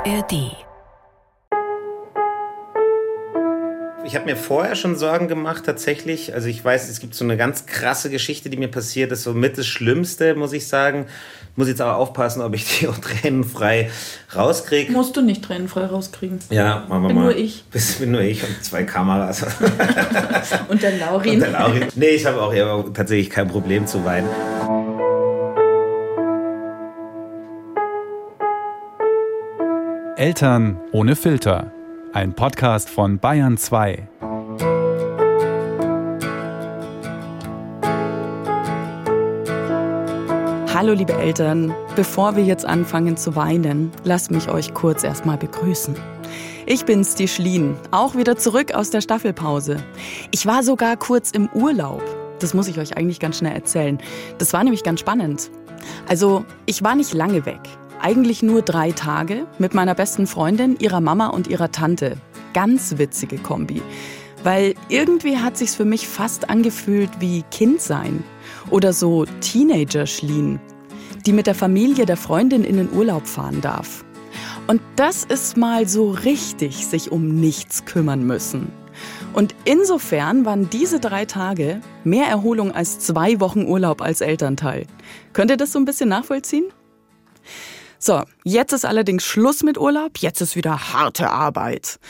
ARD. Ich habe mir vorher schon Sorgen gemacht, tatsächlich. Also ich weiß, es gibt so eine ganz krasse Geschichte, die mir passiert ist, so mit das Schlimmste, muss ich sagen. Muss jetzt aber aufpassen, ob ich die auch tränenfrei rauskriege. Musst du nicht tränenfrei rauskriegen. Ja, machen wir bin mal. nur ich. Bis bin nur ich und zwei Kameras. und der Laurin. Und der Laurin. Nee, ich habe auch eher tatsächlich kein Problem zu weinen. Eltern ohne Filter. Ein Podcast von Bayern 2. Hallo liebe Eltern, bevor wir jetzt anfangen zu weinen, lasst mich euch kurz erstmal begrüßen. Ich bin's, die Schlien, auch wieder zurück aus der Staffelpause. Ich war sogar kurz im Urlaub. Das muss ich euch eigentlich ganz schnell erzählen. Das war nämlich ganz spannend. Also, ich war nicht lange weg. Eigentlich nur drei Tage mit meiner besten Freundin, ihrer Mama und ihrer Tante. Ganz witzige Kombi. Weil irgendwie hat sich's für mich fast angefühlt wie Kindsein oder so Teenager-Schlien, die mit der Familie der Freundin in den Urlaub fahren darf. Und das ist mal so richtig sich um nichts kümmern müssen. Und insofern waren diese drei Tage mehr Erholung als zwei Wochen Urlaub als Elternteil. Könnt ihr das so ein bisschen nachvollziehen? So, jetzt ist allerdings Schluss mit Urlaub, jetzt ist wieder harte Arbeit.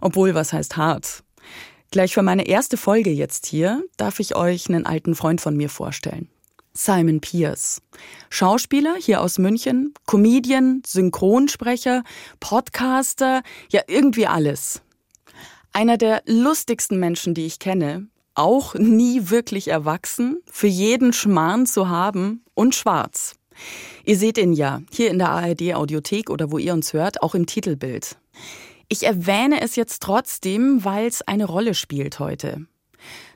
Obwohl, was heißt hart? Gleich für meine erste Folge jetzt hier darf ich euch einen alten Freund von mir vorstellen. Simon Pierce. Schauspieler hier aus München, Comedian, Synchronsprecher, Podcaster, ja irgendwie alles. Einer der lustigsten Menschen, die ich kenne, auch nie wirklich erwachsen, für jeden Schmarrn zu haben und schwarz. Ihr seht ihn ja hier in der ARD Audiothek oder wo ihr uns hört, auch im Titelbild. Ich erwähne es jetzt trotzdem, weil es eine Rolle spielt heute.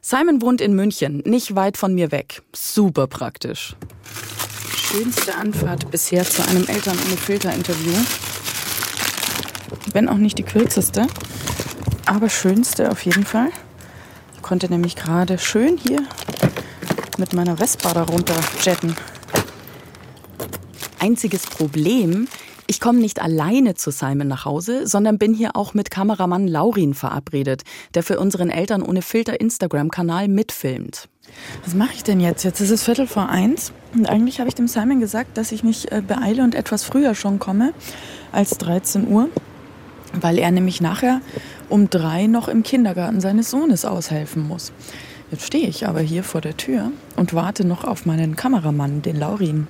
Simon wohnt in München, nicht weit von mir weg. Super praktisch. Schönste Anfahrt bisher zu einem Eltern ohne Filter-Interview. Wenn auch nicht die kürzeste, aber schönste auf jeden Fall. Ich konnte nämlich gerade schön hier mit meiner Vespa darunter jetten. Einziges Problem, ich komme nicht alleine zu Simon nach Hause, sondern bin hier auch mit Kameramann Laurin verabredet, der für unseren Eltern ohne Filter Instagram-Kanal mitfilmt. Was mache ich denn jetzt? Jetzt ist es Viertel vor eins und eigentlich habe ich dem Simon gesagt, dass ich mich äh, beeile und etwas früher schon komme als 13 Uhr, weil er nämlich nachher um drei noch im Kindergarten seines Sohnes aushelfen muss. Jetzt stehe ich aber hier vor der Tür und warte noch auf meinen Kameramann, den Laurin.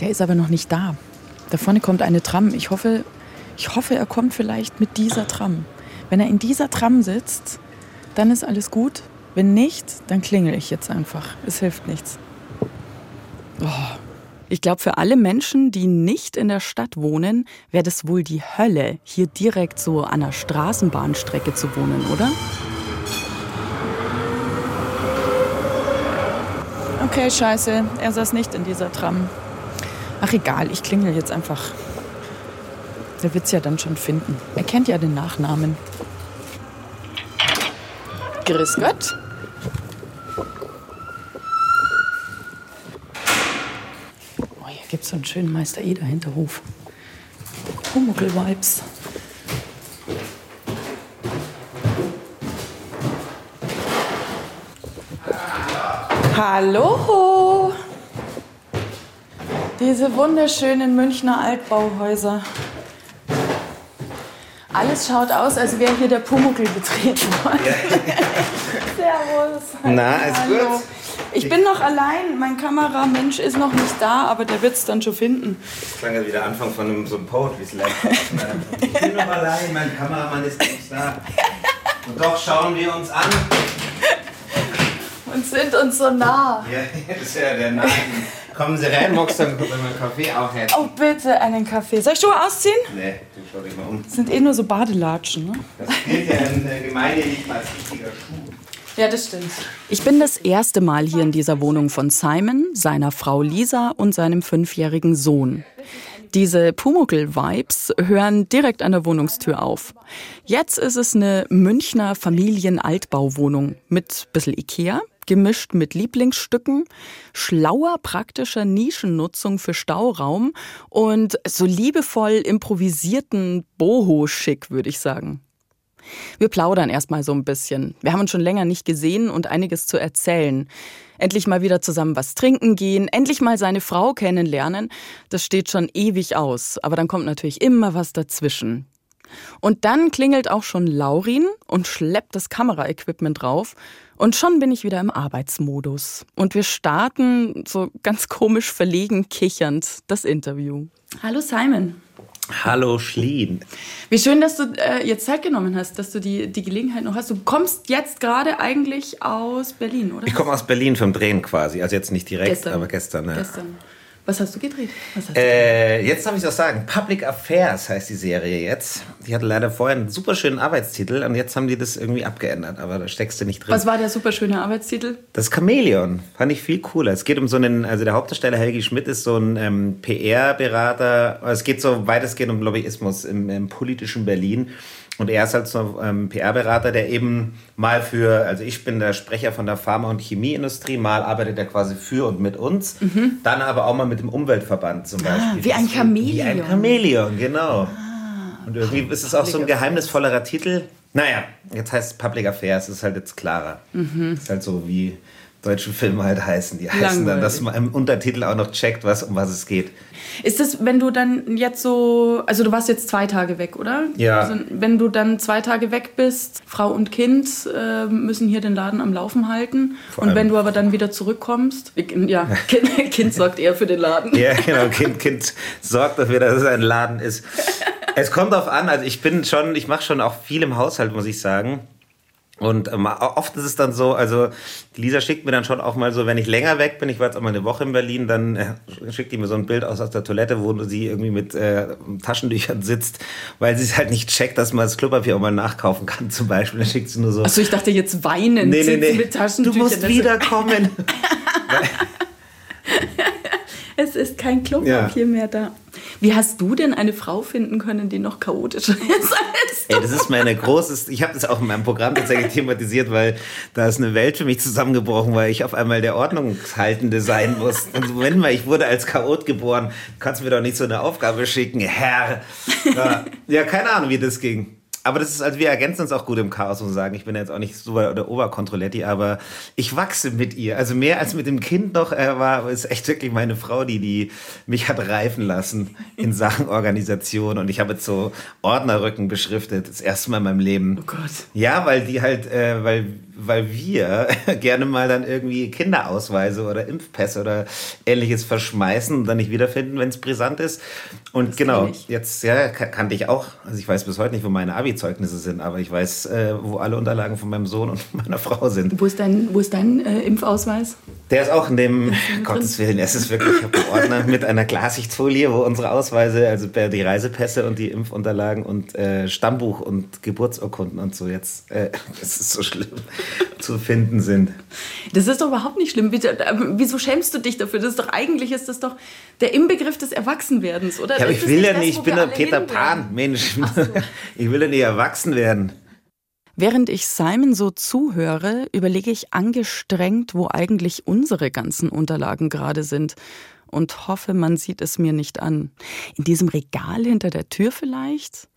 Der ist aber noch nicht da. Da vorne kommt eine Tram. Ich hoffe, ich hoffe, er kommt vielleicht mit dieser Tram. Wenn er in dieser Tram sitzt, dann ist alles gut. Wenn nicht, dann klingel ich jetzt einfach. Es hilft nichts. Oh. Ich glaube, für alle Menschen, die nicht in der Stadt wohnen, wäre das wohl die Hölle, hier direkt so an der Straßenbahnstrecke zu wohnen, oder? Okay, scheiße. Er saß nicht in dieser Tram. Ach egal, ich klingel jetzt einfach. Der wird's ja dann schon finden. Er kennt ja den Nachnamen. Grüß Gott. Oh, hier gibt's so einen schönen Meister Eder Hinterhof. Pumuckl-Vibes. Hallo! Diese wunderschönen Münchner Altbauhäuser. Alles schaut aus, als wäre hier der Pumuckl betreten worden. Servus. Na, alles Hallo. gut? Ich bin noch allein. Mein Kameramensch ist noch nicht da, aber der wird es dann schon finden. Das klang ja wieder Anfang von einem, so einem Poetry Slam. ich bin noch allein, mein Kameramann ist nicht da. Und doch schauen wir uns an. Und sind uns so nah. Ja, das ist ja der Name. Kommen Sie rein, Mox, dann kommt mein Kaffee auch her. Oh, bitte einen Kaffee. Soll ich Schuhe ausziehen? Nee, du schau dich mal um. Das sind eh nur so Badelatschen. Ne? Das gilt ja in der Gemeinde nicht mal als richtiger Schuh. Ja, das stimmt. Ich bin das erste Mal hier in dieser Wohnung von Simon, seiner Frau Lisa und seinem fünfjährigen Sohn. Diese Pumuckl-Vibes hören direkt an der Wohnungstür auf. Jetzt ist es eine Münchner Familienaltbauwohnung mit bisschen Ikea, gemischt mit Lieblingsstücken, schlauer praktischer Nischennutzung für Stauraum und so liebevoll improvisierten Boho-Schick, würde ich sagen. Wir plaudern erstmal so ein bisschen. Wir haben uns schon länger nicht gesehen und einiges zu erzählen. Endlich mal wieder zusammen was trinken gehen, endlich mal seine Frau kennenlernen. Das steht schon ewig aus, aber dann kommt natürlich immer was dazwischen. Und dann klingelt auch schon Laurin und schleppt das Kameraequipment drauf. Und schon bin ich wieder im Arbeitsmodus. Und wir starten so ganz komisch verlegen kichernd das Interview. Hallo Simon. Hallo Schlien. Wie schön, dass du äh, jetzt Zeit genommen hast, dass du die, die Gelegenheit noch hast. Du kommst jetzt gerade eigentlich aus Berlin, oder? Ich komme aus Berlin vom Drehen quasi. Also jetzt nicht direkt, Gestern. aber gestern. Ja. Gestern. Was hast du gedreht? Hast Äh, jetzt darf ich es auch sagen. Public Affairs heißt die Serie jetzt. Die hatte leider vorher einen super schönen Arbeitstitel und jetzt haben die das irgendwie abgeändert, aber da steckst du nicht drin. Was war der super schöne Arbeitstitel? Das Chamäleon fand ich viel cooler. Es geht um so einen, also der Hauptdarsteller Helgi Schmidt ist so ein ähm, PR-Berater. Es geht so weitestgehend um Lobbyismus im, im politischen Berlin. Und er ist halt so ein ähm, PR-Berater, der eben mal für, also ich bin der Sprecher von der Pharma- und Chemieindustrie, mal arbeitet er quasi für und mit uns, dann aber auch mal mit dem Umweltverband zum Beispiel. Mhm. Ah, wie ein Chamäleon. Wie ein Chamäleon, genau. Ah, und irgendwie ist es auch so ein geheimnisvollerer Titel. Naja, jetzt heißt es Public Affairs, ist halt jetzt klarer. Ist halt so wie deutsche Filme halt heißen. Die heißen dann, dass man im Untertitel auch noch checkt, was, um was es geht. Ist das, wenn du dann jetzt so, also du warst jetzt zwei Tage weg, oder? Ja. Also, wenn du dann zwei Tage weg bist, Frau und Kind äh, müssen hier den Laden am Laufen halten. Vor und wenn du aber dann wieder zurückkommst, ja, kind, kind sorgt eher für den Laden. Ja, genau. Kind, kind sorgt dafür, dass es ein Laden ist. Es kommt darauf an. Also ich bin schon, ich mache schon auch viel im Haushalt, muss ich sagen. Und ähm, oft ist es dann so, also Lisa schickt mir dann schon auch mal so, wenn ich länger weg bin, ich war jetzt auch mal eine Woche in Berlin, dann äh, schickt die mir so ein Bild aus aus der Toilette, wo sie irgendwie mit äh, Taschentüchern sitzt, weil sie es halt nicht checkt, dass man das Klopapier auch mal nachkaufen kann zum Beispiel. Dann schickt sie nur so, Achso, ich dachte jetzt weinen, nee, nee, nee, mit Taschentüchern. du musst Das- wiederkommen. Es ist kein Klopapier mehr da. Wie hast du denn eine Frau finden können, die noch chaotischer ist als Ey, das ist meine großes, ich habe das auch in meinem Programm tatsächlich thematisiert, weil da ist eine Welt für mich zusammengebrochen, weil ich auf einmal der Ordnungshaltende sein muss. Und Moment mal, ich wurde als Chaot geboren, du kannst mir doch nicht so eine Aufgabe schicken, Herr. Ja, ja keine Ahnung, wie das ging. Aber das ist, also wir ergänzen uns auch gut im Chaos, muss ich sagen. Ich bin jetzt auch nicht super der Oberkontrolletti, aber ich wachse mit ihr. Also mehr als mit dem Kind noch äh, war, ist echt wirklich meine Frau, die, die mich hat reifen lassen in Sachen Organisation. Und ich habe jetzt so Ordnerrücken beschriftet, das erste Mal in meinem Leben. Oh Gott. Ja, weil die halt, äh, weil, weil wir gerne mal dann irgendwie Kinderausweise oder Impfpässe oder ähnliches verschmeißen und dann nicht wiederfinden, wenn es brisant ist. Und genau, kenn ich. jetzt ja, ka- kannte ich auch, also ich weiß bis heute nicht, wo meine Abi-Zeugnisse sind, aber ich weiß, äh, wo alle Unterlagen von meinem Sohn und meiner Frau sind. Wo ist dein, wo ist dein äh, Impfausweis? Der ist auch in dem, Gottes Willen, es ist wirklich, einen Ordner mit einer Glassichtfolie, wo unsere Ausweise, also die Reisepässe und die Impfunterlagen und äh, Stammbuch und Geburtsurkunden und so jetzt, äh, das ist so schlimm, zu finden sind. Das ist doch überhaupt nicht schlimm. Wieso, wieso schämst du dich dafür? Das ist doch eigentlich ist das doch der Inbegriff des Erwachsenwerdens, oder? Ja, aber ich das will ja das, nicht, wo ich bin alle Peter Pan? Mensch. Ich will ja nicht erwachsen werden. Während ich Simon so zuhöre, überlege ich angestrengt, wo eigentlich unsere ganzen Unterlagen gerade sind und hoffe, man sieht es mir nicht an. In diesem Regal hinter der Tür vielleicht?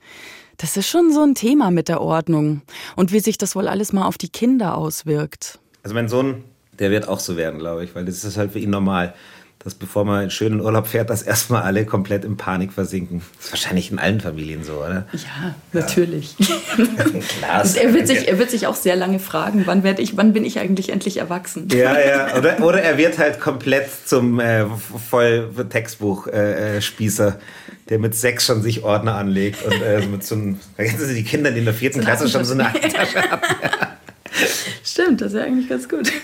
Das ist schon so ein Thema mit der Ordnung und wie sich das wohl alles mal auf die Kinder auswirkt. Also mein Sohn, der wird auch so werden, glaube ich, weil das ist halt für ihn normal, dass bevor man einen schönen Urlaub fährt, dass erstmal alle komplett in Panik versinken. Das ist wahrscheinlich in allen Familien so, oder? Ja, natürlich. Klar. Er, wird sich, er wird sich auch sehr lange fragen, wann, werde ich, wann bin ich eigentlich endlich erwachsen? Ja, ja. Oder, oder er wird halt komplett zum äh, voll Textbuch-Spießer, äh, der mit sechs schon sich Ordner anlegt und äh, mit so einem, vergessen Sie die Kinder, die in der vierten Klasse schon so eine Tasche haben. Stimmt, das ist ja eigentlich ganz gut.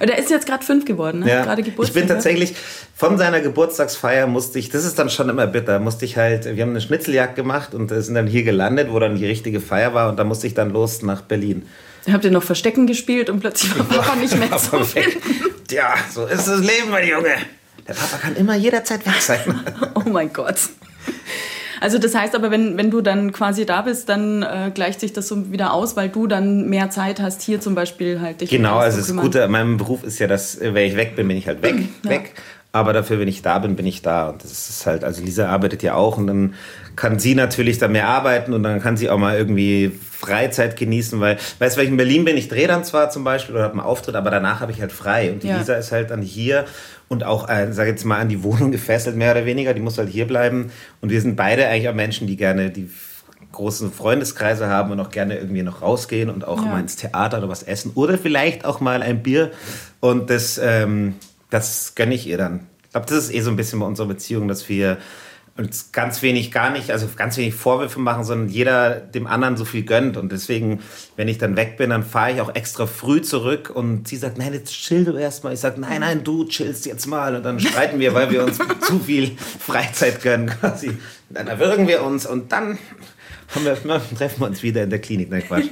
Und er ist jetzt gerade fünf geworden, ne? Ja. gerade Ich Geburtstag. bin tatsächlich von seiner Geburtstagsfeier musste ich, das ist dann schon immer bitter, musste ich halt, wir haben eine Schnitzeljagd gemacht und äh, sind dann hier gelandet, wo dann die richtige Feier war und da musste ich dann los nach Berlin. Habt ihr noch Verstecken gespielt und plötzlich war Papa nicht mehr zu finden? Ja, so ist das Leben, mein Junge. Der Papa kann immer jederzeit weg sein. Oh mein Gott. Also das heißt aber, wenn, wenn du dann quasi da bist, dann äh, gleicht sich das so wieder aus, weil du dann mehr Zeit hast, hier zum Beispiel halt dich Genau, also das Gute an meinem Beruf ist ja, dass äh, wenn ich weg bin, bin ich halt weg, ja. weg. Aber dafür, wenn ich da bin, bin ich da. Und das ist halt, also Lisa arbeitet ja auch und dann kann sie natürlich da mehr arbeiten und dann kann sie auch mal irgendwie Freizeit genießen, weil, weißt du, wenn ich in Berlin bin, ich drehe dann zwar zum Beispiel oder habe einen Auftritt, aber danach habe ich halt frei. Und die ja. Lisa ist halt dann hier und auch, äh, sag jetzt mal, an die Wohnung gefesselt, mehr oder weniger. Die muss halt hier bleiben. Und wir sind beide eigentlich auch Menschen, die gerne die großen Freundeskreise haben und auch gerne irgendwie noch rausgehen und auch ja. mal ins Theater oder was essen oder vielleicht auch mal ein Bier. Und das, ähm, das gönne ich ihr dann. Ich glaube, das ist eh so ein bisschen bei unserer Beziehung, dass wir uns ganz wenig gar nicht, also ganz wenig Vorwürfe machen, sondern jeder dem anderen so viel gönnt. Und deswegen, wenn ich dann weg bin, dann fahre ich auch extra früh zurück und sie sagt, nein, jetzt chill du erstmal. Ich sage, nein, nein, du chillst jetzt mal. Und dann streiten wir, weil wir uns zu viel Freizeit gönnen quasi. Dann erwürgen wir uns und dann wir, treffen wir uns wieder in der Klinik. Nein, Quatsch.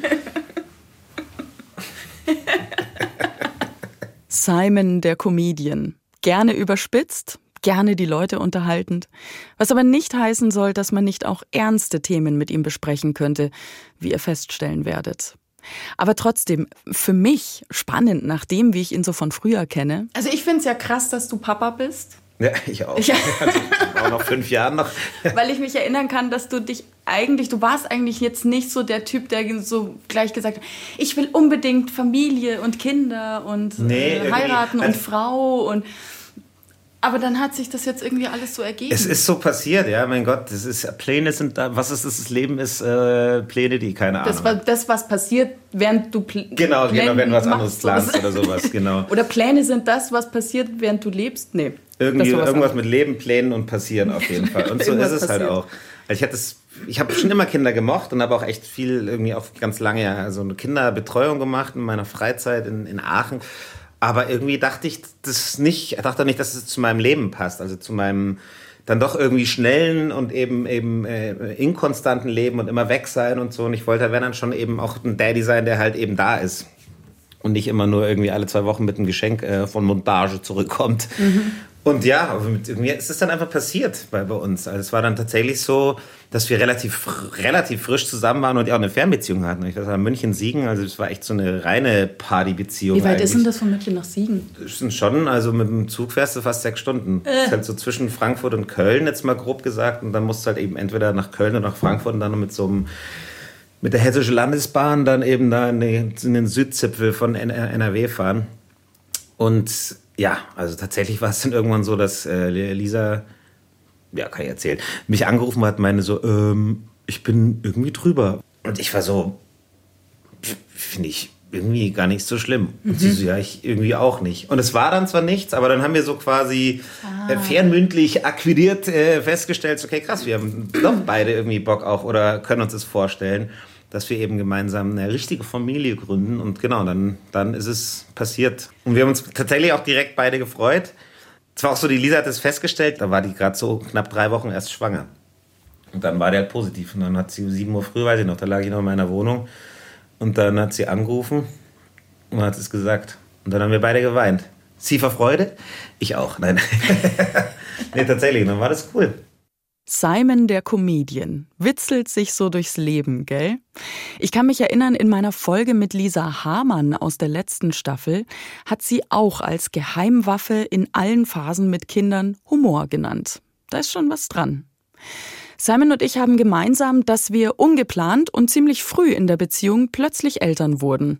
Simon, der Comedian. Gerne überspitzt, gerne die Leute unterhaltend. Was aber nicht heißen soll, dass man nicht auch ernste Themen mit ihm besprechen könnte, wie ihr feststellen werdet. Aber trotzdem, für mich spannend, nach dem, wie ich ihn so von früher kenne. Also ich finde es ja krass, dass du Papa bist. Ja, ich auch. Ja. Also, auch noch fünf Jahren noch. Weil ich mich erinnern kann, dass du dich eigentlich, du warst eigentlich jetzt nicht so der Typ, der so gleich gesagt hat, ich will unbedingt Familie und Kinder und nee, äh, heiraten und also Frau und aber dann hat sich das jetzt irgendwie alles so ergeben. Es ist so passiert, ja, mein Gott, das ist Pläne sind da, was ist das, das Leben ist äh, Pläne, die keine Ahnung. Das war das was passiert, während du Pl Genau, Pläne genau, wenn du was anderes planst oder sowas, genau. oder Pläne sind das, was passiert, während du lebst? Nee. Irgendwie irgendwas anderes. mit Leben, Plänen und passieren auf jeden Fall. Und so ist es halt passiert. halt auch. Also ich hatte es ich habe schon immer Kinder gemocht und habe auch echt viel irgendwie auch ganz lange ja, so eine Kinderbetreuung gemacht in meiner Freizeit in, in Aachen. Aber irgendwie dachte ich das nicht, dachte nicht, dass es zu meinem Leben passt, also zu meinem dann doch irgendwie schnellen und eben eben äh, inkonstanten Leben und immer weg sein und so. Und ich wollte, wenn dann schon eben auch ein Daddy sein, der halt eben da ist und nicht immer nur irgendwie alle zwei Wochen mit einem Geschenk äh, von Montage zurückkommt. Mhm. Und ja, mit mir ist es dann einfach passiert bei, bei uns. Also es war dann tatsächlich so, dass wir relativ, relativ frisch zusammen waren und ja auch eine Fernbeziehung hatten. Ich war in München, Siegen, also es war echt so eine reine Partybeziehung. Wie weit eigentlich. ist denn das von München nach Siegen? Das sind schon, also mit dem Zug fährst du fast sechs Stunden. Äh. Das ist halt so zwischen Frankfurt und Köln, jetzt mal grob gesagt. Und dann musst du halt eben entweder nach Köln oder nach Frankfurt und dann mit so einem mit der Hessischen Landesbahn dann eben da in den, Südzipfel von NRW fahren. Und ja, also tatsächlich war es dann irgendwann so, dass äh, Lisa, ja, kann ich erzählen, mich angerufen hat, meine so, ähm, ich bin irgendwie drüber. Und ich war so, finde ich irgendwie gar nicht so schlimm. Und mhm. sie so, ja, ich irgendwie auch nicht. Und es war dann zwar nichts, aber dann haben wir so quasi äh, ah. fernmündlich akquiriert äh, festgestellt, okay, krass, wir haben doch beide irgendwie Bock auch oder können uns das vorstellen dass wir eben gemeinsam eine richtige Familie gründen. Und genau, dann, dann ist es passiert. Und wir haben uns tatsächlich auch direkt beide gefreut. Es war auch so, die Lisa hat es festgestellt, da war die gerade so knapp drei Wochen erst schwanger. Und dann war der halt positiv. Und dann hat sie um 7 Uhr früh, weiß ich noch, da lag ich noch in meiner Wohnung. Und dann hat sie angerufen und hat es gesagt. Und dann haben wir beide geweint. Sie vor Freude? Ich auch. Nein. nee, tatsächlich. Dann war das cool. Simon der Comedian witzelt sich so durchs Leben, gell? Ich kann mich erinnern, in meiner Folge mit Lisa Hamann aus der letzten Staffel hat sie auch als Geheimwaffe in allen Phasen mit Kindern Humor genannt. Da ist schon was dran. Simon und ich haben gemeinsam, dass wir ungeplant und ziemlich früh in der Beziehung plötzlich Eltern wurden.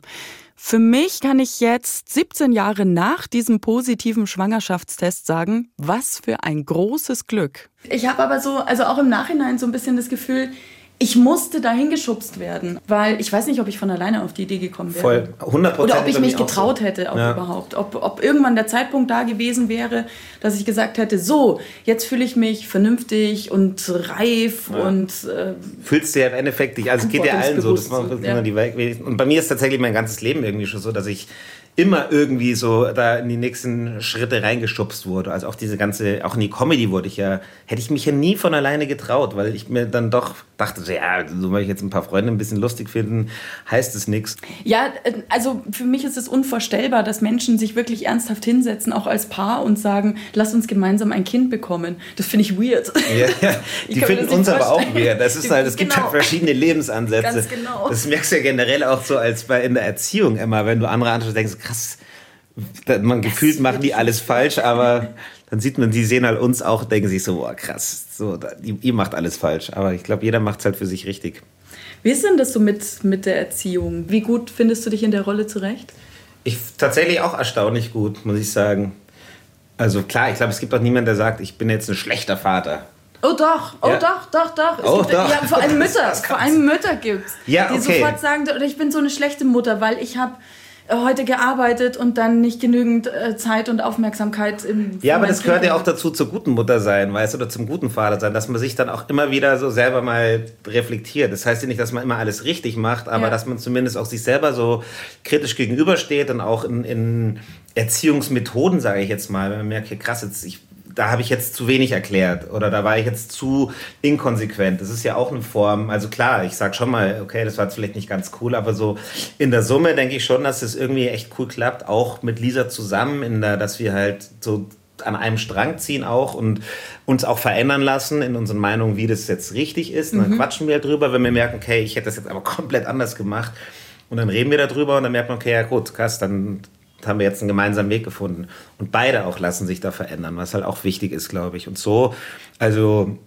Für mich kann ich jetzt 17 Jahre nach diesem positiven Schwangerschaftstest sagen, was für ein großes Glück. Ich habe aber so, also auch im Nachhinein so ein bisschen das Gefühl, ich musste dahin geschubst werden, weil ich weiß nicht, ob ich von alleine auf die Idee gekommen wäre. Voll, 100 Oder ob ich mich getraut so. hätte, ob ja. überhaupt. Ob, ob irgendwann der Zeitpunkt da gewesen wäre, dass ich gesagt hätte, so, jetzt fühle ich mich vernünftig und reif ja. und... Äh, Fühlst du ja im Endeffekt dich, also es geht ja allen so. Das ja. die und bei mir ist tatsächlich mein ganzes Leben irgendwie schon so, dass ich immer irgendwie so da in die nächsten Schritte reingeschubst wurde. Also auch diese ganze, auch in die Comedy wurde ich ja, hätte ich mich ja nie von alleine getraut, weil ich mir dann doch dachte, so, ja, so weil ich jetzt ein paar Freunde ein bisschen lustig finden, heißt es nichts. Ja, äh, also für mich ist es unvorstellbar, dass Menschen sich wirklich ernsthaft hinsetzen, auch als Paar und sagen, lass uns gemeinsam ein Kind bekommen. Das finde ich weird. Ja, ja. Die finden uns aber auch weird. Das ist halt, es gibt halt genau. halt verschiedene Lebensansätze. Ganz genau. Das merkst du ja generell auch so als bei in der Erziehung immer, wenn du andere anschaust, denkst, krass, man das gefühlt machen die alles falsch, aber dann sieht man, die sehen halt uns auch, denken sich so, boah, krass, so, ihr macht alles falsch. Aber ich glaube, jeder macht es halt für sich richtig. Wie ist denn das so mit, mit der Erziehung? Wie gut findest du dich in der Rolle zurecht? Ich tatsächlich auch erstaunlich gut, muss ich sagen. Also klar, ich glaube, es gibt auch niemanden, der sagt, ich bin jetzt ein schlechter Vater. Oh doch, oh ja. doch, doch, doch. Es oh gibt, doch. Ja, vor allem Mütter, vor allem Mütter gibt's, ja, die okay. sofort sagen, oder ich bin so eine schlechte Mutter, weil ich habe heute gearbeitet und dann nicht genügend äh, Zeit und Aufmerksamkeit im Ja, aber das gehört ja auch dazu, zur guten Mutter sein, weißt du, oder zum guten Vater sein, dass man sich dann auch immer wieder so selber mal reflektiert. Das heißt ja nicht, dass man immer alles richtig macht, aber ja. dass man zumindest auch sich selber so kritisch gegenübersteht und auch in, in Erziehungsmethoden, sage ich jetzt mal, wenn man merkt, krass, jetzt ich da habe ich jetzt zu wenig erklärt oder da war ich jetzt zu inkonsequent. Das ist ja auch eine Form, also klar, ich sage schon mal, okay, das war jetzt vielleicht nicht ganz cool, aber so in der Summe denke ich schon, dass das irgendwie echt cool klappt, auch mit Lisa zusammen, in der, dass wir halt so an einem Strang ziehen auch und uns auch verändern lassen in unseren Meinungen, wie das jetzt richtig ist. Und dann mhm. quatschen wir drüber, wenn wir merken, okay, ich hätte das jetzt aber komplett anders gemacht. Und dann reden wir darüber und dann merkt man, okay, ja gut, krass, dann haben wir jetzt einen gemeinsamen Weg gefunden. Und beide auch lassen sich da verändern, was halt auch wichtig ist, glaube ich. Und so, also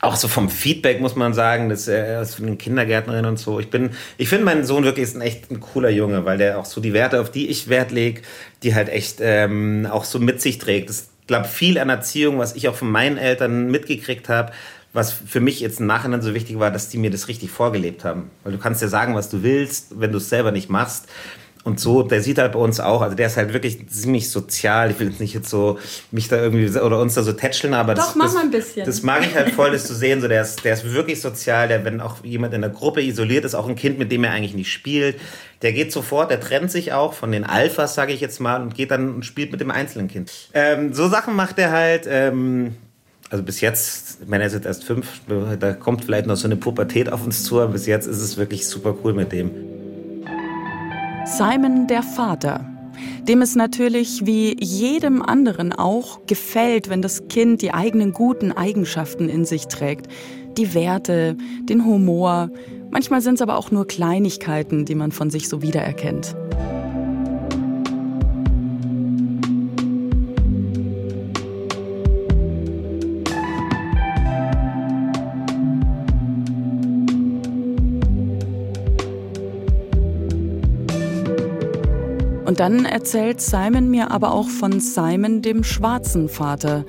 auch so vom Feedback muss man sagen, dass er ist von den Kindergärtnerinnen und so. Ich bin, ich finde meinen Sohn wirklich ist ein echt ein cooler Junge, weil der auch so die Werte, auf die ich Wert lege, die halt echt ähm, auch so mit sich trägt. Das glaube viel an Erziehung, was ich auch von meinen Eltern mitgekriegt habe, was für mich jetzt im Nachhinein so wichtig war, dass die mir das richtig vorgelebt haben. Weil du kannst ja sagen, was du willst, wenn du es selber nicht machst. Und so, der sieht halt bei uns auch, also der ist halt wirklich ziemlich sozial. Ich will jetzt nicht jetzt so mich da irgendwie oder uns da so tätscheln, aber Doch, das, mach das, mal ein bisschen. das mag ich halt voll, das zu sehen. So, der ist, der ist wirklich sozial, der, wenn auch jemand in der Gruppe isoliert ist, auch ein Kind, mit dem er eigentlich nicht spielt, der geht sofort, der trennt sich auch von den Alphas, sage ich jetzt mal, und geht dann und spielt mit dem einzelnen Kind. Ähm, so Sachen macht er halt. Ähm, also bis jetzt, ich meine, er ist jetzt erst fünf, da kommt vielleicht noch so eine Pubertät auf uns zu, aber bis jetzt ist es wirklich super cool mit dem. Simon der Vater, dem es natürlich wie jedem anderen auch gefällt, wenn das Kind die eigenen guten Eigenschaften in sich trägt. Die Werte, den Humor. Manchmal sind es aber auch nur Kleinigkeiten, die man von sich so wiedererkennt. Und dann erzählt Simon mir aber auch von Simon, dem schwarzen Vater,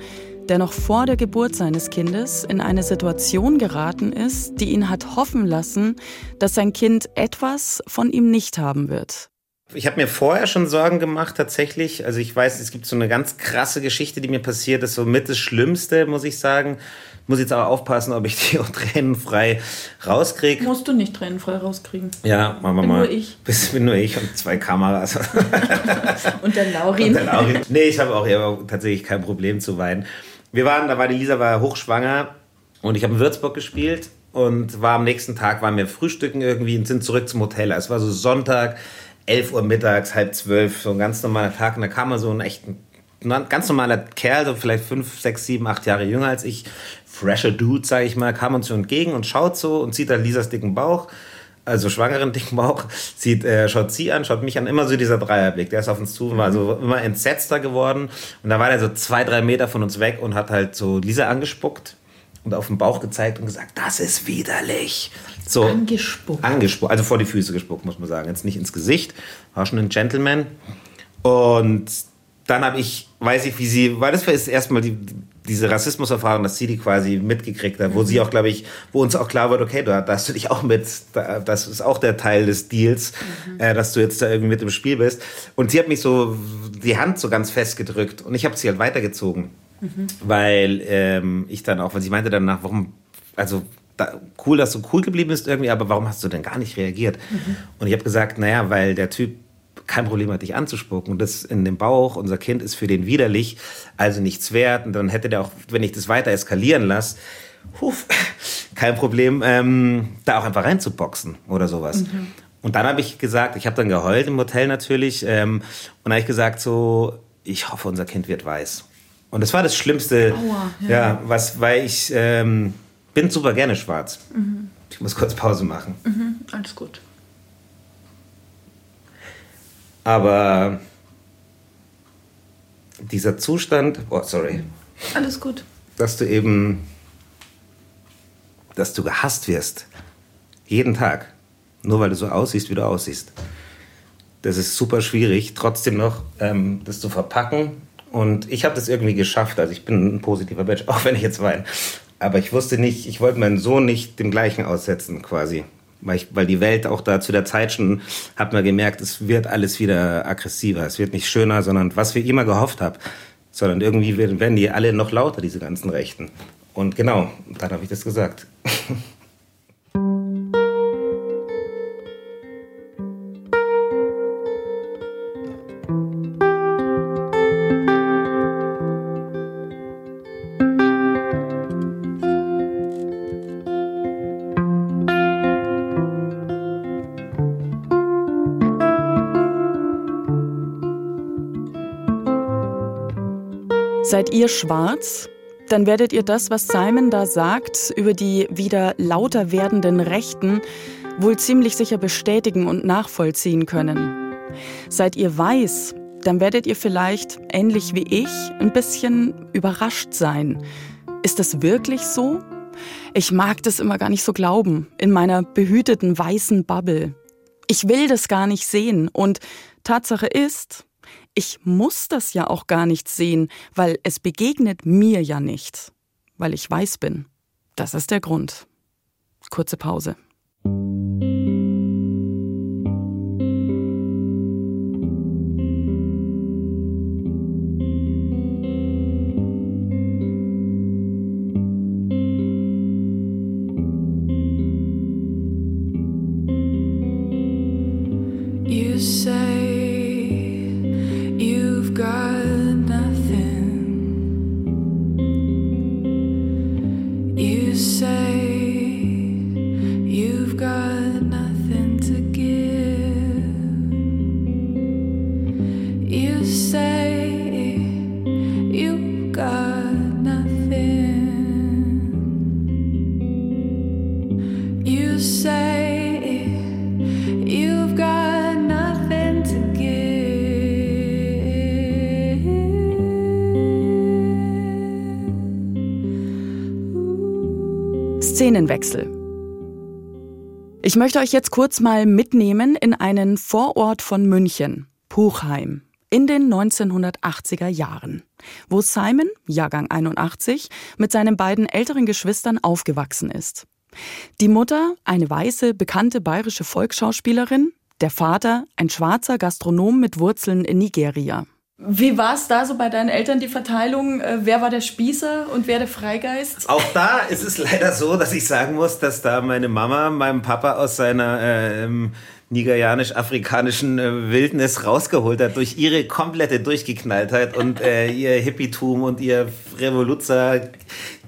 der noch vor der Geburt seines Kindes in eine Situation geraten ist, die ihn hat hoffen lassen, dass sein Kind etwas von ihm nicht haben wird. Ich habe mir vorher schon Sorgen gemacht, tatsächlich. Also ich weiß, es gibt so eine ganz krasse Geschichte, die mir passiert ist, so mit das Schlimmste, muss ich sagen. Muss jetzt aber aufpassen, ob ich die auch tränenfrei rauskriege. Musst du nicht tränenfrei rauskriegen. Ja, machen wir bin mal. Nur ich. Bis, bin nur ich und zwei Kameras. und der Laurin. Und der Laurin. Nee, ich habe auch ja, tatsächlich kein Problem zu weinen. Wir waren, da war die Lisa war hochschwanger und ich habe in Würzburg gespielt und war am nächsten Tag, waren wir frühstücken irgendwie und sind zurück zum Hotel. Es war so Sonntag, 11 Uhr mittags, halb zwölf, so ein ganz normaler Tag. Und da kam mal so ein echt ein ganz normaler Kerl, so vielleicht fünf, sechs, sieben, acht Jahre jünger als ich, fresher Dude, sage ich mal, kam uns so entgegen und schaut so und sieht dann Lisas dicken Bauch, also schwangeren dicken Bauch, sieht, äh, schaut sie an, schaut mich an, immer so dieser Dreierblick, der ist auf uns zu, war so immer entsetzter geworden und da war der so zwei, drei Meter von uns weg und hat halt so Lisa angespuckt und auf den Bauch gezeigt und gesagt, das ist widerlich. So, angespuckt. Angespuckt, also vor die Füße gespuckt, muss man sagen. Jetzt nicht ins Gesicht, war schon ein Gentleman. Und dann habe ich, weiß ich, wie sie, weil das war jetzt erstmal die, diese Rassismuserfahrung, dass sie die quasi mitgekriegt hat, wo mhm. sie auch, glaube ich, wo uns auch klar wird, okay, da, da hast du dich auch mit, da, das ist auch der Teil des Deals, mhm. äh, dass du jetzt da irgendwie mit im Spiel bist. Und sie hat mich so die Hand so ganz fest gedrückt und ich habe sie halt weitergezogen, mhm. weil ähm, ich dann auch, weil sie meinte danach, warum, also da, cool, dass du cool geblieben bist irgendwie, aber warum hast du denn gar nicht reagiert? Mhm. Und ich habe gesagt, naja, weil der Typ kein Problem hat, dich anzuspucken. Und das in dem Bauch, unser Kind ist für den widerlich, also nichts wert. Und dann hätte der auch, wenn ich das weiter eskalieren lasse, huf, kein Problem, ähm, da auch einfach reinzuboxen oder sowas. Mhm. Und dann habe ich gesagt, ich habe dann geheult im Hotel natürlich, ähm, und habe ich gesagt so, ich hoffe, unser Kind wird weiß. Und das war das Schlimmste, Aua, ja. ja. was, weil ich ähm, bin super gerne schwarz. Mhm. Ich muss kurz Pause machen. Mhm, alles gut. Aber dieser Zustand, oh sorry. Alles gut. Dass du eben, dass du gehasst wirst. Jeden Tag. Nur weil du so aussiehst, wie du aussiehst. Das ist super schwierig, trotzdem noch ähm, das zu verpacken. Und ich habe das irgendwie geschafft. Also ich bin ein positiver Mensch, auch wenn ich jetzt weine. Aber ich wusste nicht, ich wollte meinen Sohn nicht dem gleichen aussetzen, quasi. Weil, ich, weil die Welt auch da zu der Zeit schon, hat man gemerkt, es wird alles wieder aggressiver. Es wird nicht schöner, sondern was wir immer gehofft haben. Sondern irgendwie werden die alle noch lauter, diese ganzen Rechten. Und genau, dann habe ich das gesagt. Seid ihr schwarz? Dann werdet ihr das, was Simon da sagt, über die wieder lauter werdenden Rechten, wohl ziemlich sicher bestätigen und nachvollziehen können. Seid ihr weiß, dann werdet ihr vielleicht, ähnlich wie ich, ein bisschen überrascht sein. Ist das wirklich so? Ich mag das immer gar nicht so glauben, in meiner behüteten weißen Bubble. Ich will das gar nicht sehen und Tatsache ist, ich muss das ja auch gar nicht sehen, weil es begegnet mir ja nicht, weil ich weiß bin. Das ist der Grund. Kurze Pause. Szenenwechsel. Ich möchte euch jetzt kurz mal mitnehmen in einen Vorort von München, Puchheim, in den 1980er Jahren, wo Simon, Jahrgang 81, mit seinen beiden älteren Geschwistern aufgewachsen ist. Die Mutter, eine weiße, bekannte bayerische Volksschauspielerin, der Vater, ein schwarzer Gastronom mit Wurzeln in Nigeria. Wie war es da so bei deinen Eltern, die Verteilung? Äh, wer war der Spießer und wer der Freigeist? Auch da ist es leider so, dass ich sagen muss, dass da meine Mama meinem Papa aus seiner ähm, nigerianisch-afrikanischen äh, Wildnis rausgeholt hat durch ihre komplette Durchgeknalltheit und äh, ihr Hippietum und ihr Revoluzer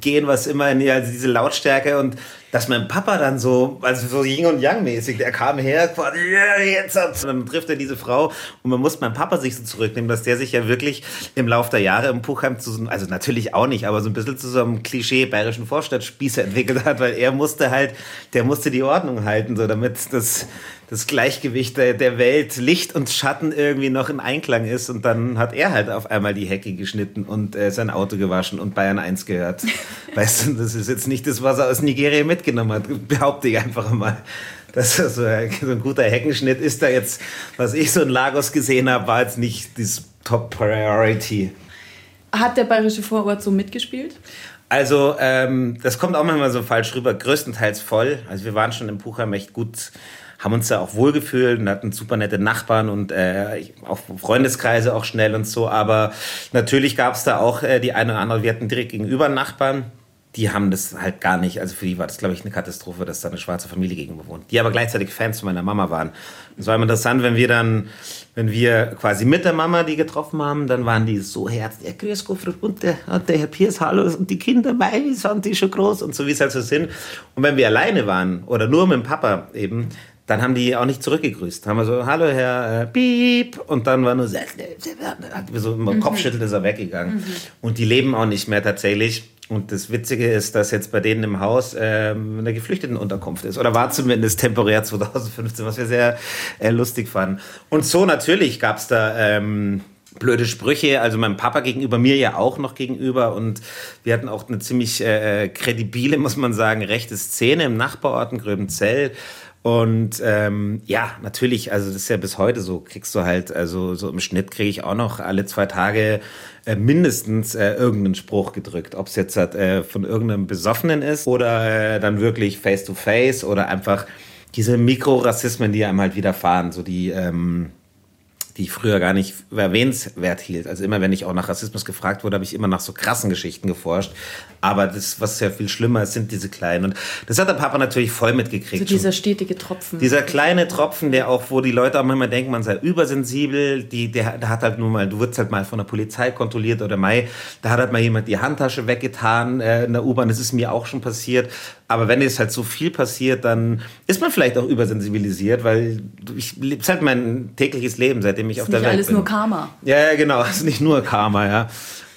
gehen, was immer also diese Lautstärke und dass mein Papa dann so, also so Yin und Yang mäßig, der kam her, quasi, yeah, jetzt hat's. Und dann trifft er diese Frau und man muss mein Papa sich so zurücknehmen, dass der sich ja wirklich im Laufe der Jahre im Puchheim zu, so, also natürlich auch nicht, aber so ein bisschen zu so einem Klischee bayerischen Vorstadtspießer entwickelt hat, weil er musste halt, der musste die Ordnung halten, so damit das, das Gleichgewicht der, der Welt, Licht und Schatten irgendwie noch im Einklang ist. Und dann hat er halt auf einmal die Hecke geschnitten und äh, sein Auto gewaschen und Bayern 1 gehört. weißt du, das ist jetzt nicht das, was er aus Nigeria mitgenommen hat, behaupte ich einfach mal. Das ist so, ein, so ein guter Heckenschnitt ist da jetzt, was ich so in Lagos gesehen habe, war jetzt nicht das Top Priority. Hat der bayerische Vorort so mitgespielt? Also, ähm, das kommt auch manchmal so falsch rüber, größtenteils voll. Also wir waren schon im Puchheim echt gut haben uns da auch wohlgefühlt und hatten super nette Nachbarn und äh, auch Freundeskreise auch schnell und so. Aber natürlich gab es da auch äh, die eine oder andere, wir hatten direkt gegenüber Nachbarn. Die haben das halt gar nicht, also für die war das, glaube ich, eine Katastrophe, dass da eine schwarze Familie gegenüber wohnt, die aber gleichzeitig Fans von meiner Mama waren. Es war immer interessant, wenn wir dann, wenn wir quasi mit der Mama die getroffen haben, dann waren die so herzlich, ja, grüß Gott, und der, und der Herr Piers, hallo, und die Kinder, mei, wie sind die schon groß und so, wie es halt so sind. Und wenn wir alleine waren oder nur mit dem Papa eben, dann haben die auch nicht zurückgegrüßt. Haben wir so, hallo Herr äh, Piep. Und dann war nur so, hat mir so mhm. Kopfschüttelt ist er weggegangen. Mhm. Und die leben auch nicht mehr tatsächlich. Und das Witzige ist, dass jetzt bei denen im Haus ähm, eine Geflüchtetenunterkunft ist. Oder war zumindest temporär 2015, was wir sehr äh, lustig fanden. Und so natürlich gab es da ähm, blöde Sprüche, also meinem Papa gegenüber, mir ja auch noch gegenüber. Und wir hatten auch eine ziemlich äh, kredibile, muss man sagen, rechte Szene im Nachbarort in Gröbenzell. Und ähm, ja, natürlich, also das ist ja bis heute so, kriegst du halt, also so im Schnitt kriege ich auch noch alle zwei Tage äh, mindestens äh, irgendeinen Spruch gedrückt. Ob es jetzt halt, äh, von irgendeinem Besoffenen ist oder äh, dann wirklich face-to-face -face oder einfach diese Mikrorassismen, die einem halt widerfahren, so die... Ähm, die ich früher gar nicht erwähnenswert hielt. Also immer, wenn ich auch nach Rassismus gefragt wurde, habe ich immer nach so krassen Geschichten geforscht. Aber das, was ja viel schlimmer ist, sind diese kleinen. Und das hat der Papa natürlich voll mitgekriegt. So dieser stetige Tropfen. Dieser kleine Tropfen, der auch, wo die Leute auch manchmal denken, man sei übersensibel, die, der, der hat halt nur mal, du wirst halt mal von der Polizei kontrolliert oder Mai, da hat halt mal jemand die Handtasche weggetan äh, in der U-Bahn. Das ist mir auch schon passiert. Aber wenn es halt so viel passiert, dann ist man vielleicht auch übersensibilisiert, weil ich es halt mein tägliches Leben, seitdem ich auf der Welt bin. Nicht alles nur Karma. Ja, genau, es ist nicht nur Karma, ja.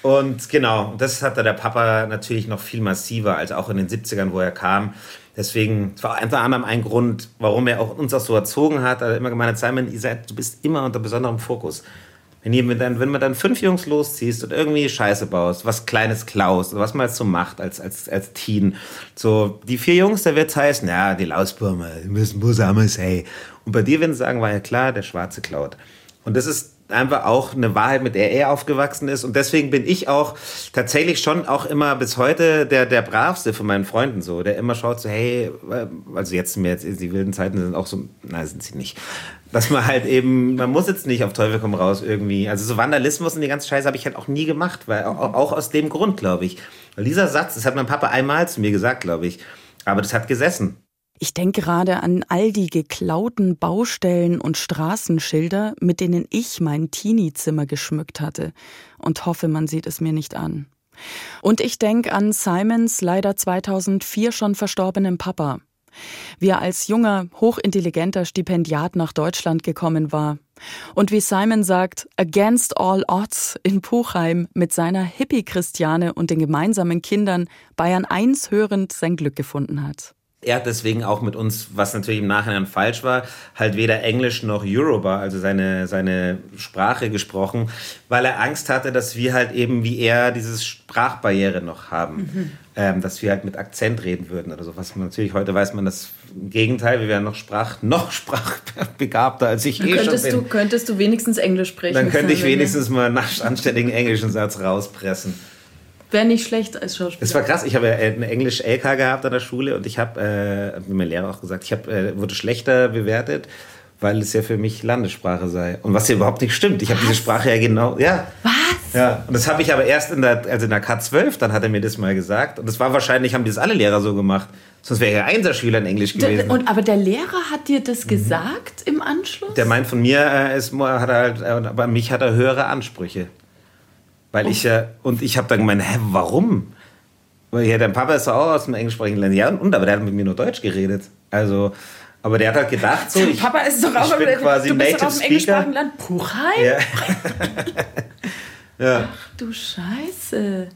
Und genau, das hatte der Papa natürlich noch viel massiver als auch in den 70ern, wo er kam. Deswegen, es war unter anderem ein Grund, warum er auch uns auch so erzogen hat. Er hat immer gemeint, Simon, ihr seid, du bist immer unter besonderem Fokus. Wenn, ihr dann, wenn man dann fünf Jungs losziehst und irgendwie Scheiße baust, was Kleines klaust, was man jetzt so macht als, als, als Teen. So, die vier Jungs, da wird's heißen, ja, die Lausbürme, die müssen Busamme hey. Und bei dir, wenn sie sagen, war ja klar, der Schwarze klaut. Und das ist einfach auch eine Wahrheit, mit der er aufgewachsen ist. Und deswegen bin ich auch tatsächlich schon auch immer bis heute der, der bravste von meinen Freunden so, der immer schaut so, hey, also jetzt sind wir jetzt, die wilden Zeiten sind auch so, nein, sind sie nicht dass man halt eben, man muss jetzt nicht auf Teufel komm raus irgendwie. Also so Vandalismus und die ganze Scheiße habe ich halt auch nie gemacht, weil auch, auch aus dem Grund, glaube ich. Weil dieser Satz, das hat mein Papa einmal zu mir gesagt, glaube ich. Aber das hat gesessen. Ich denke gerade an all die geklauten Baustellen und Straßenschilder, mit denen ich mein Teenie-Zimmer geschmückt hatte und hoffe, man sieht es mir nicht an. Und ich denke an Simons leider 2004 schon verstorbenen Papa, wie er als junger, hochintelligenter Stipendiat nach Deutschland gekommen war. Und wie Simon sagt, against all odds in Puchheim mit seiner Hippie-Christiane und den gemeinsamen Kindern Bayern 1 hörend sein Glück gefunden hat er hat deswegen auch mit uns, was natürlich im Nachhinein falsch war, halt weder Englisch noch Yoruba, also seine, seine Sprache gesprochen, weil er Angst hatte, dass wir halt eben wie er diese Sprachbarriere noch haben. Mhm. Ähm, dass wir halt mit Akzent reden würden oder so. Was man natürlich heute weiß man das im Gegenteil, wir wären noch Sprach, noch sprachbegabter als ich Dann eh könntest schon bin. Du, könntest du wenigstens Englisch sprechen. Dann könnte ich wenigstens mal einen anständigen englischen Satz rauspressen. Wäre nicht schlecht als Schauspieler. Es war krass. Ich habe ja eine Englisch-LK gehabt an der Schule und ich habe, äh, wie mein Lehrer auch gesagt, ich hab, äh, wurde schlechter bewertet, weil es ja für mich Landessprache sei. Und was ja überhaupt nicht stimmt. Ich habe diese Sprache ja genau, ja. Was? Ja, und das habe ich aber erst in der, also in der K12, dann hat er mir das mal gesagt. Und das war wahrscheinlich, haben das alle Lehrer so gemacht. Sonst wäre er Einserschüler in Englisch gewesen. Und, aber der Lehrer hat dir das mhm. gesagt im Anschluss? Der meint von mir, äh, ist, hat er halt, äh, aber mich hat er höhere Ansprüche. Weil ich ja, und ich habe dann gemeint, hä, warum? Weil ja, dein Papa ist doch auch aus dem englischsprachigen Land. Ja, und, aber der hat mit mir nur Deutsch geredet. Also, aber der hat halt gedacht, so. Ich, Papa ist doch auch ich bin quasi du bist Native aus dem englischsprachigen Land. Puchheim? Ja. ja. Ach du Scheiße.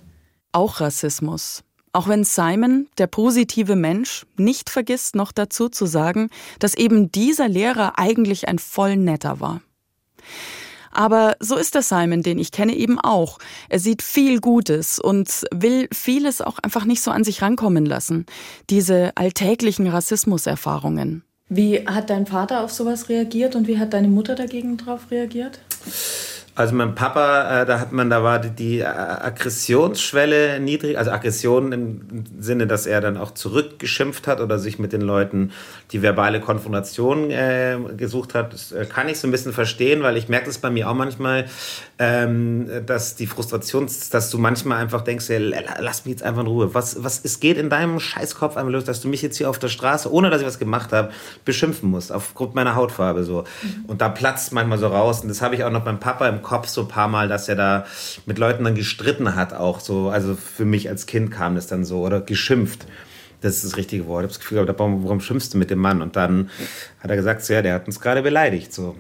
Auch Rassismus. Auch wenn Simon, der positive Mensch, nicht vergisst, noch dazu zu sagen, dass eben dieser Lehrer eigentlich ein voll netter war. Aber so ist der Simon, den ich kenne, eben auch. Er sieht viel Gutes und will vieles auch einfach nicht so an sich rankommen lassen. Diese alltäglichen Rassismuserfahrungen. Wie hat dein Vater auf sowas reagiert und wie hat deine Mutter dagegen darauf reagiert? Also mein Papa, äh, da hat man, da war die, die Aggressionsschwelle niedrig, also Aggression im Sinne, dass er dann auch zurückgeschimpft hat oder sich mit den Leuten die verbale Konfrontation äh, gesucht hat. Das äh, kann ich so ein bisschen verstehen, weil ich merke das bei mir auch manchmal, ähm, dass die Frustration, dass du manchmal einfach denkst, ja, lass mich jetzt einfach in Ruhe. Was, was es geht in deinem Scheißkopf einfach los, dass du mich jetzt hier auf der Straße, ohne dass ich was gemacht habe, beschimpfen musst, aufgrund meiner Hautfarbe so. Mhm. Und da platzt manchmal so raus. Und das habe ich auch noch beim Papa im Kopf so ein paar Mal, dass er da mit Leuten dann gestritten hat, auch so. Also für mich als Kind kam das dann so oder geschimpft. Das ist das richtige Wort. Ich habe das Gefühl, warum, warum schimpfst du mit dem Mann? Und dann hat er gesagt, so, ja, der hat uns gerade beleidigt. So.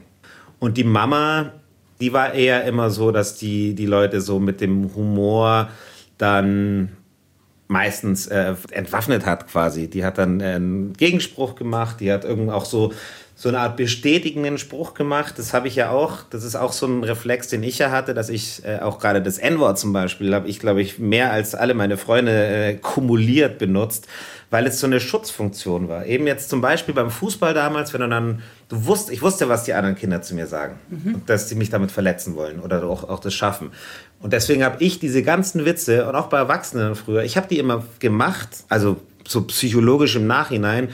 Und die Mama, die war eher immer so, dass die, die Leute so mit dem Humor dann meistens äh, entwaffnet hat quasi. Die hat dann einen Gegenspruch gemacht, die hat irgendwie auch so so eine Art bestätigenden Spruch gemacht. Das habe ich ja auch. Das ist auch so ein Reflex, den ich ja hatte, dass ich äh, auch gerade das N-Wort zum Beispiel habe ich, glaube ich, mehr als alle meine Freunde äh, kumuliert benutzt, weil es so eine Schutzfunktion war. Eben jetzt zum Beispiel beim Fußball damals, wenn du dann, du wusst, ich wusste, was die anderen Kinder zu mir sagen mhm. und dass sie mich damit verletzen wollen oder auch, auch das schaffen. Und deswegen habe ich diese ganzen Witze und auch bei Erwachsenen früher, ich habe die immer gemacht, also so psychologisch im Nachhinein,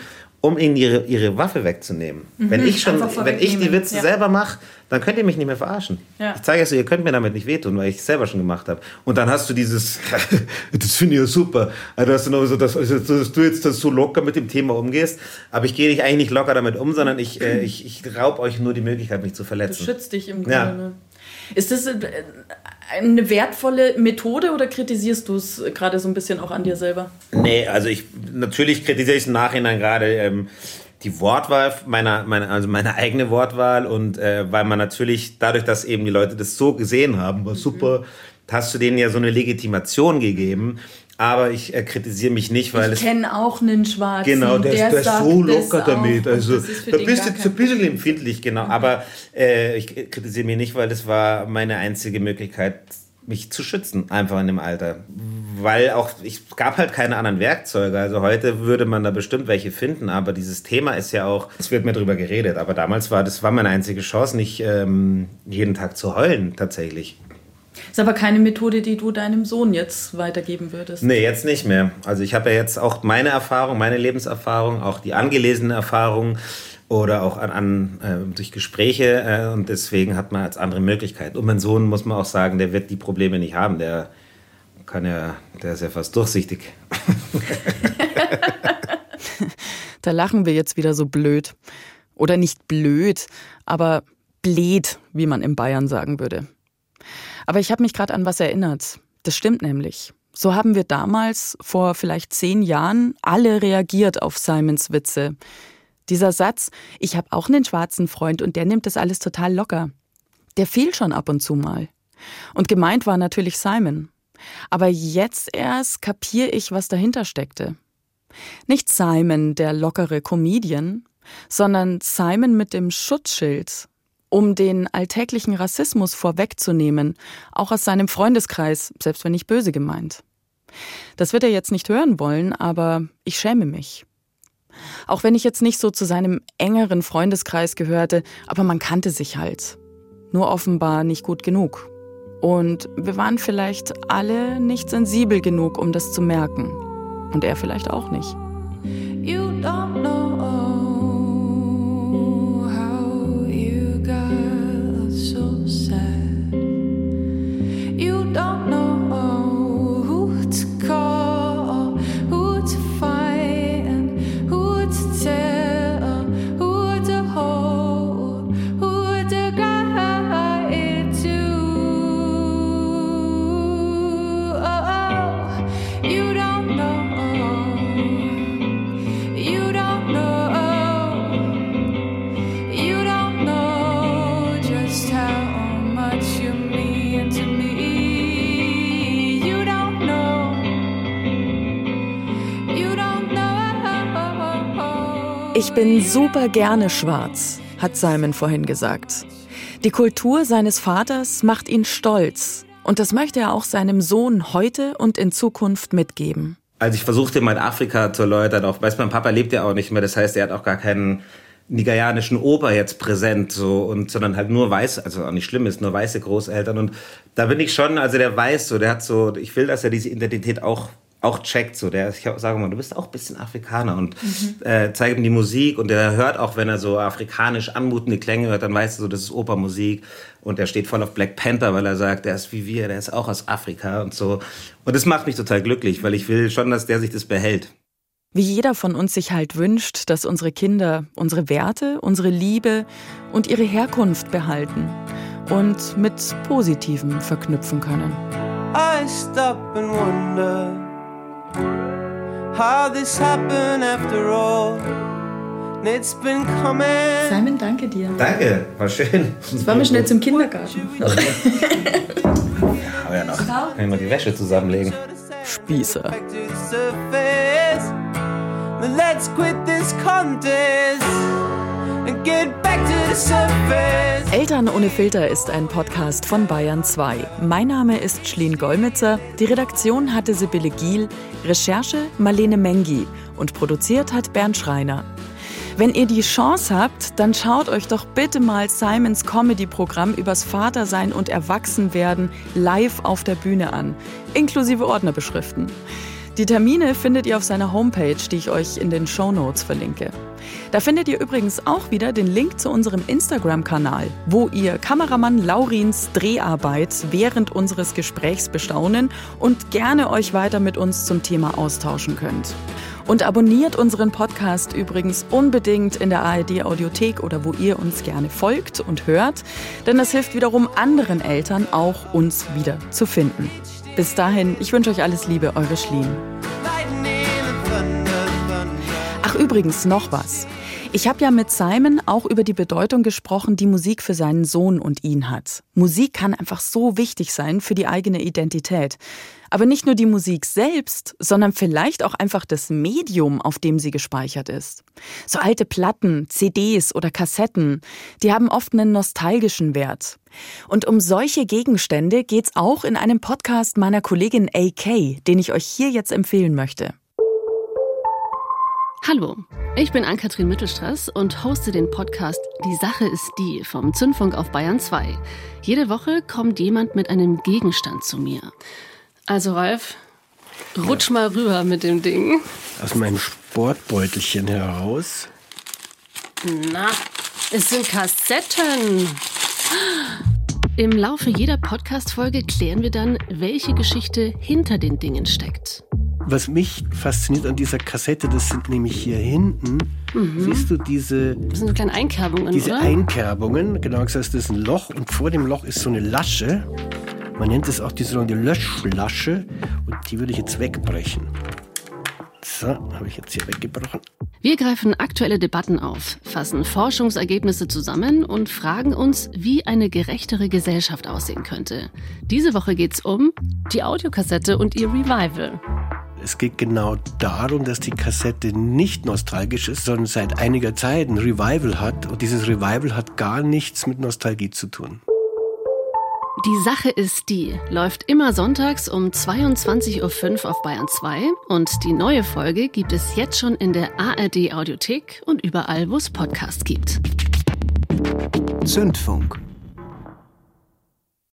um ihnen ihre, ihre Waffe wegzunehmen. Mhm, wenn ich schon, wenn ich die Witze ja. selber mache, dann könnt ihr mich nicht mehr verarschen. Ja. Ich zeige es so, ihr könnt mir damit nicht wehtun, weil ich es selber schon gemacht habe. Und dann hast du dieses, das finde ich ja super, also, dass, du noch so, dass, dass, du jetzt so locker mit dem Thema umgehst. Aber ich gehe nicht eigentlich nicht locker damit um, sondern ich, äh, ich, ich raub euch nur die Möglichkeit, mich zu verletzen. Du schützt dich im Grunde. Ja. Ne? Ist das äh, eine wertvolle Methode oder kritisierst du es gerade so ein bisschen auch an dir selber? Nee, also ich natürlich kritisiere ich im Nachhinein gerade ähm, die Wortwahl meiner, meiner, also meine eigene Wortwahl und äh, weil man natürlich dadurch, dass eben die Leute das so gesehen haben, war super, mhm. hast du denen ja so eine Legitimation gegeben. Aber ich äh, kritisiere mich nicht, weil ich Ich kenne auch einen Schwarzen. Genau, der, der, der ist so locker damit. Also da bist du ein bisschen empfindlich, genau. Mhm. Aber äh, ich kritisiere mich nicht, weil das war meine einzige Möglichkeit, mich zu schützen, einfach in dem Alter. Weil auch, ich gab halt keine anderen Werkzeuge. Also heute würde man da bestimmt welche finden, aber dieses Thema ist ja auch, es wird mir drüber geredet, aber damals war das war meine einzige Chance, nicht ähm, jeden Tag zu heulen, tatsächlich. Ist aber keine Methode, die du deinem Sohn jetzt weitergeben würdest. Nee, jetzt nicht mehr. Also ich habe ja jetzt auch meine Erfahrung, meine Lebenserfahrung, auch die angelesenen Erfahrungen oder auch an, an äh, durch Gespräche äh, und deswegen hat man als andere Möglichkeit. Und mein Sohn muss man auch sagen, der wird die Probleme nicht haben. Der kann ja, der ist ja fast durchsichtig. da lachen wir jetzt wieder so blöd. Oder nicht blöd, aber blöd, wie man in Bayern sagen würde. Aber ich habe mich gerade an was erinnert. Das stimmt nämlich. So haben wir damals, vor vielleicht zehn Jahren, alle reagiert auf Simons Witze. Dieser Satz, ich habe auch einen schwarzen Freund und der nimmt das alles total locker. Der fiel schon ab und zu mal. Und gemeint war natürlich Simon. Aber jetzt erst kapiere ich, was dahinter steckte. Nicht Simon, der lockere Comedian, sondern Simon mit dem Schutzschild, um den alltäglichen Rassismus vorwegzunehmen, auch aus seinem Freundeskreis, selbst wenn nicht böse gemeint. Das wird er jetzt nicht hören wollen, aber ich schäme mich. Auch wenn ich jetzt nicht so zu seinem engeren Freundeskreis gehörte, aber man kannte sich halt. Nur offenbar nicht gut genug. Und wir waren vielleicht alle nicht sensibel genug, um das zu merken. Und er vielleicht auch nicht. You don't know. Ich bin super gerne schwarz, hat Simon vorhin gesagt. Die Kultur seines Vaters macht ihn stolz. Und das möchte er auch seinem Sohn heute und in Zukunft mitgeben. Also ich versuchte mal Afrika zu erläutern, auch weiß mein Papa lebt ja auch nicht mehr, das heißt, er hat auch gar keinen nigerianischen Oper jetzt präsent, so und sondern halt nur weiß, also auch nicht schlimm ist, nur weiße Großeltern und da bin ich schon, also der weiß so, der hat so, ich will, dass er diese Identität auch auch checkt so, der ich sage mal, du bist auch ein bisschen Afrikaner und mhm. äh, zeigt ihm die Musik und der hört auch, wenn er so afrikanisch anmutende Klänge hört, dann weißt du so, das ist Opermusik und er steht voll auf Black Panther, weil er sagt, der ist wie wir, der ist auch aus Afrika und so und das macht mich total glücklich, weil ich will schon, dass der sich das behält. Wie jeder von uns sich halt wünscht, dass unsere Kinder unsere Werte, unsere Liebe und ihre Herkunft behalten und mit Positivem verknüpfen können. I stop and wonder how this happened after all. It's been coming. Simon, danke dir. Danke, war schön. Jetzt fahren wir schnell zum Kindergarten. ja, aber ja noch. Kann ich mal die Wäsche zusammenlegen. Spießer. Let's quit this contest Eltern ohne Filter ist ein Podcast von Bayern 2. Mein Name ist Schlien Golmitzer. Die Redaktion hatte Sibylle Giel, Recherche Marlene Mengi und produziert hat Bernd Schreiner. Wenn ihr die Chance habt, dann schaut euch doch bitte mal Simons Comedy-Programm übers Vatersein und Erwachsenwerden live auf der Bühne an, inklusive Ordnerbeschriften. Die Termine findet ihr auf seiner Homepage, die ich euch in den Show Notes verlinke. Da findet ihr übrigens auch wieder den Link zu unserem Instagram-Kanal, wo ihr Kameramann Laurins Dreharbeit während unseres Gesprächs bestaunen und gerne euch weiter mit uns zum Thema austauschen könnt. Und abonniert unseren Podcast übrigens unbedingt in der ARD Audiothek oder wo ihr uns gerne folgt und hört, denn das hilft wiederum anderen Eltern auch uns wieder zu finden. Bis dahin, ich wünsche euch alles Liebe, eure Schlien. Ach übrigens, noch was. Ich habe ja mit Simon auch über die Bedeutung gesprochen, die Musik für seinen Sohn und ihn hat. Musik kann einfach so wichtig sein für die eigene Identität. Aber nicht nur die Musik selbst, sondern vielleicht auch einfach das Medium, auf dem sie gespeichert ist. So alte Platten, CDs oder Kassetten, die haben oft einen nostalgischen Wert. Und um solche Gegenstände geht's auch in einem Podcast meiner Kollegin AK, den ich euch hier jetzt empfehlen möchte. Hallo, ich bin Ann-Kathrin Mittelstraß und hoste den Podcast Die Sache ist die vom Zündfunk auf Bayern 2. Jede Woche kommt jemand mit einem Gegenstand zu mir. Also Ralf, rutsch mal rüber mit dem Ding. Aus meinem Sportbeutelchen heraus. Na, es sind Kassetten. Im Laufe jeder Podcast-Folge klären wir dann, welche Geschichte hinter den Dingen steckt. Was mich fasziniert an dieser Kassette, das sind nämlich hier hinten, mhm. siehst du diese... Das sind so kleine Einkerbungen, Diese oder? Einkerbungen, genau gesagt, das ist ein Loch und vor dem Loch ist so eine Lasche. Man nennt es auch die sogenannte Löschlasche und die würde ich jetzt wegbrechen. So, habe ich jetzt hier weggebrochen. Wir greifen aktuelle Debatten auf, fassen Forschungsergebnisse zusammen und fragen uns, wie eine gerechtere Gesellschaft aussehen könnte. Diese Woche geht es um die Audiokassette und ihr Revival. Es geht genau darum, dass die Kassette nicht nostalgisch ist, sondern seit einiger Zeit ein Revival hat. Und dieses Revival hat gar nichts mit Nostalgie zu tun. Die Sache ist die, läuft immer sonntags um 22.05 Uhr auf Bayern 2 und die neue Folge gibt es jetzt schon in der ARD Audiothek und überall, wo es Podcasts gibt. Zündfunk